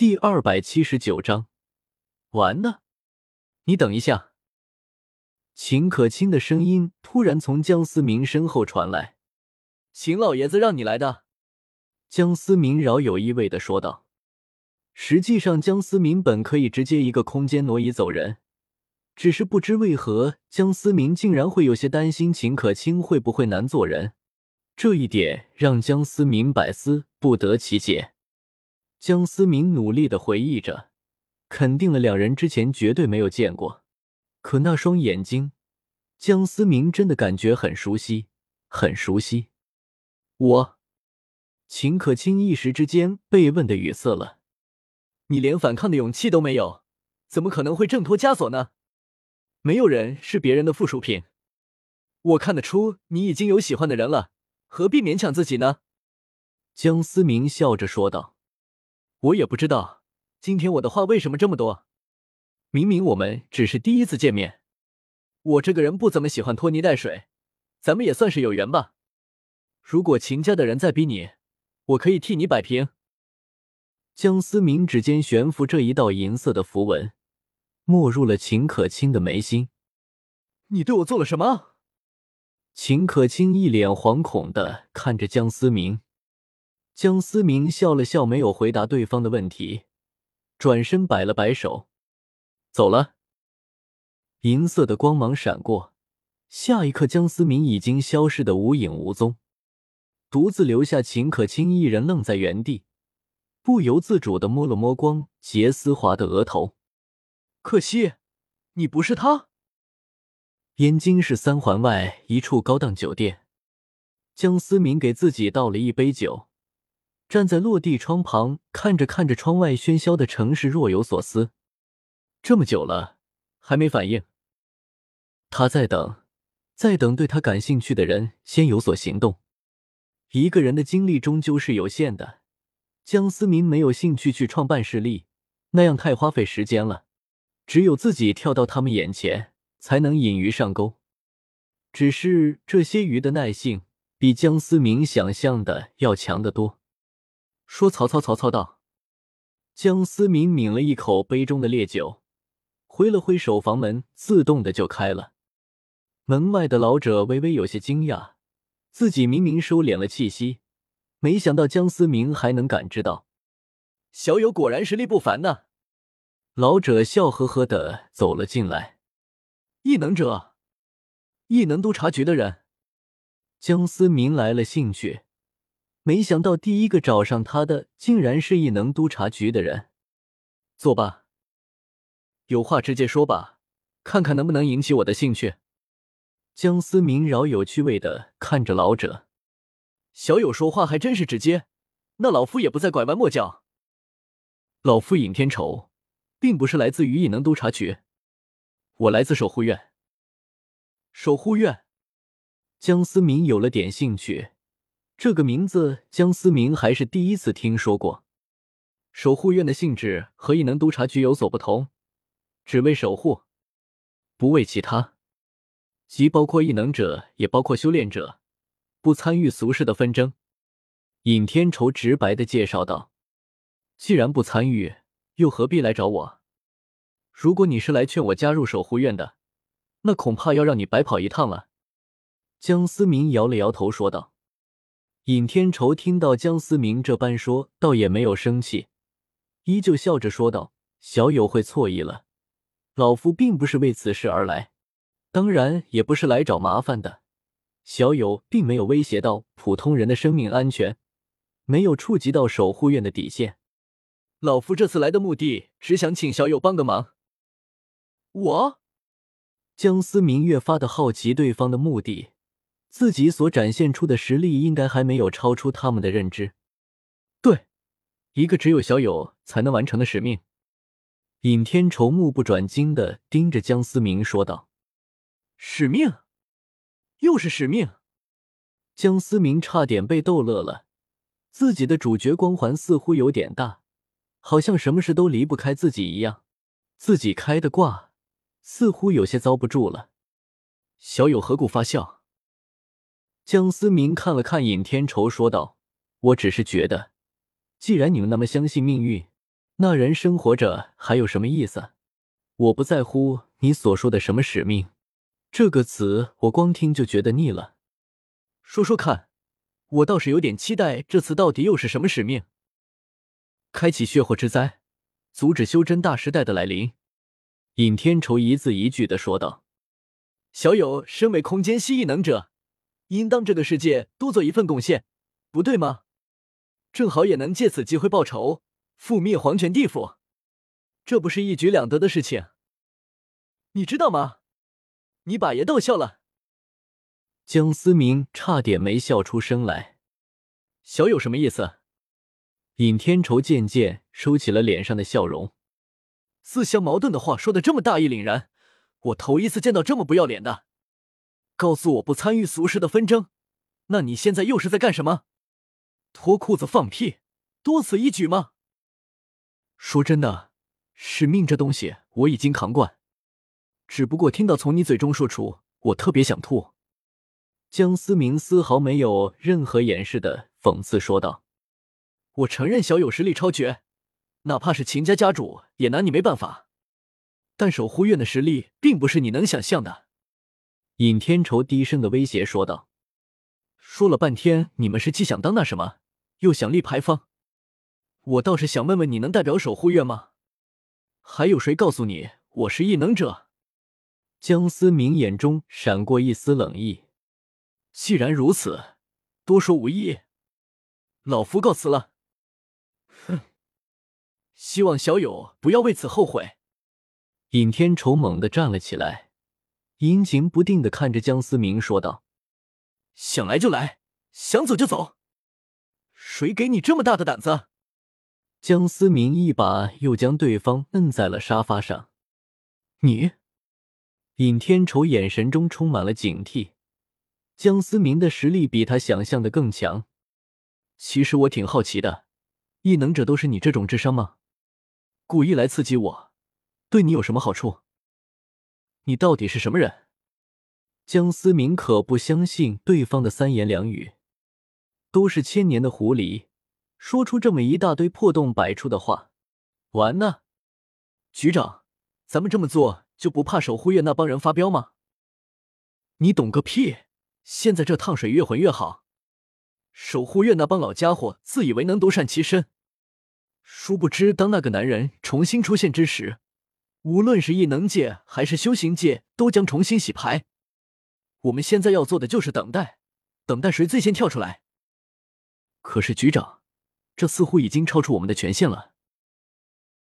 第二百七十九章，完呢？你等一下！秦可卿的声音突然从江思明身后传来：“秦老爷子让你来的。”江思明饶有意味的说道。实际上，江思明本可以直接一个空间挪移走人，只是不知为何，江思明竟然会有些担心秦可卿会不会难做人，这一点让江思明百思不得其解。江思明努力的回忆着，肯定了两人之前绝对没有见过。可那双眼睛，江思明真的感觉很熟悉，很熟悉。我，秦可卿一时之间被问的语塞了。你连反抗的勇气都没有，怎么可能会挣脱枷锁呢？没有人是别人的附属品。我看得出你已经有喜欢的人了，何必勉强自己呢？江思明笑着说道。我也不知道，今天我的话为什么这么多？明明我们只是第一次见面，我这个人不怎么喜欢拖泥带水，咱们也算是有缘吧。如果秦家的人再逼你，我可以替你摆平。江思明指尖悬浮这一道银色的符文，没入了秦可卿的眉心。你对我做了什么？秦可卿一脸惶恐的看着江思明。江思明笑了笑，没有回答对方的问题，转身摆了摆手，走了。银色的光芒闪过，下一刻，江思明已经消失的无影无踪，独自留下秦可卿一人愣在原地，不由自主的摸了摸光洁丝滑的额头。可惜，你不是他。燕京市三环外一处高档酒店，江思明给自己倒了一杯酒。站在落地窗旁，看着看着窗外喧嚣的城市，若有所思。这么久了，还没反应。他在等，在等对他感兴趣的人先有所行动。一个人的精力终究是有限的，江思明没有兴趣去创办势力，那样太花费时间了。只有自己跳到他们眼前，才能引鱼上钩。只是这些鱼的耐性，比江思明想象的要强得多。说：“曹操，曹操到。”江思明抿了一口杯中的烈酒，挥了挥手，房门自动的就开了。门外的老者微微有些惊讶，自己明明收敛了气息，没想到江思明还能感知到。小友果然实力不凡呢。老者笑呵呵的走了进来。异能者，异能督察局的人。江思明来了兴趣。没想到第一个找上他的竟然是异能督察局的人。坐吧，有话直接说吧，看看能不能引起我的兴趣。江思明饶有趣味的看着老者，小友说话还真是直接，那老夫也不再拐弯抹角。老夫尹天仇，并不是来自于异能督察局，我来自守护院。守护院，江思明有了点兴趣。这个名字，江思明还是第一次听说过。守护院的性质和异能督察局有所不同，只为守护，不为其他，既包括异能者，也包括修炼者，不参与俗世的纷争。尹天仇直白的介绍道：“既然不参与，又何必来找我？如果你是来劝我加入守护院的，那恐怕要让你白跑一趟了。”江思明摇了摇头说道。尹天仇听到江思明这般说，倒也没有生气，依旧笑着说道：“小友会错意了，老夫并不是为此事而来，当然也不是来找麻烦的。小友并没有威胁到普通人的生命安全，没有触及到守护院的底线。老夫这次来的目的，只想请小友帮个忙。”我，江思明越发的好奇对方的目的。自己所展现出的实力，应该还没有超出他们的认知。对，一个只有小友才能完成的使命。尹天仇目不转睛的盯着江思明说道：“使命，又是使命。”江思明差点被逗乐了，自己的主角光环似乎有点大，好像什么事都离不开自己一样，自己开的挂似乎有些遭不住了。小友何故发笑？江思明看了看尹天仇，说道：“我只是觉得，既然你们那么相信命运，那人生活着还有什么意思？我不在乎你所说的什么使命，这个词我光听就觉得腻了。说说看，我倒是有点期待，这次到底又是什么使命？开启血祸之灾，阻止修真大时代的来临。尹天仇一字一句的说道：“小友身为空间蜥异能者，应当这个世界多做一份贡献，不对吗？正好也能借此机会报仇，覆灭黄泉地府。”这不是一举两得的事情，你知道吗？你把爷逗笑了。江思明差点没笑出声来。小有什么意思？尹天仇渐渐收起了脸上的笑容。自相矛盾的话说的这么大义凛然，我头一次见到这么不要脸的。告诉我不参与俗世的纷争，那你现在又是在干什么？脱裤子放屁，多此一举吗？说真的。使命这东西我已经扛惯，只不过听到从你嘴中说出，我特别想吐。江思明丝毫没有任何掩饰的讽刺说道：“我承认小友实力超绝，哪怕是秦家家主也拿你没办法。但守护院的实力并不是你能想象的。”尹天仇低声的威胁说道：“说了半天，你们是既想当那什么，又想立牌坊。我倒是想问问，你能代表守护院吗？”还有谁告诉你我是异能者？江思明眼中闪过一丝冷意。既然如此，多说无益，老夫告辞了。哼，希望小友不要为此后悔。尹天仇猛地站了起来，阴晴不定的看着江思明说道：“想来就来，想走就走，谁给你这么大的胆子？”江思明一把又将对方摁在了沙发上。你，尹天仇眼神中充满了警惕。江思明的实力比他想象的更强。其实我挺好奇的，异能者都是你这种智商吗？故意来刺激我，对你有什么好处？你到底是什么人？江思明可不相信对方的三言两语，都是千年的狐狸。说出这么一大堆破洞百出的话，完呢？局长，咱们这么做就不怕守护院那帮人发飙吗？你懂个屁！现在这烫水越浑越好。守护院那帮老家伙自以为能独善其身，殊不知当那个男人重新出现之时，无论是异能界还是修行界都将重新洗牌。我们现在要做的就是等待，等待谁最先跳出来。可是局长。这似乎已经超出我们的权限了。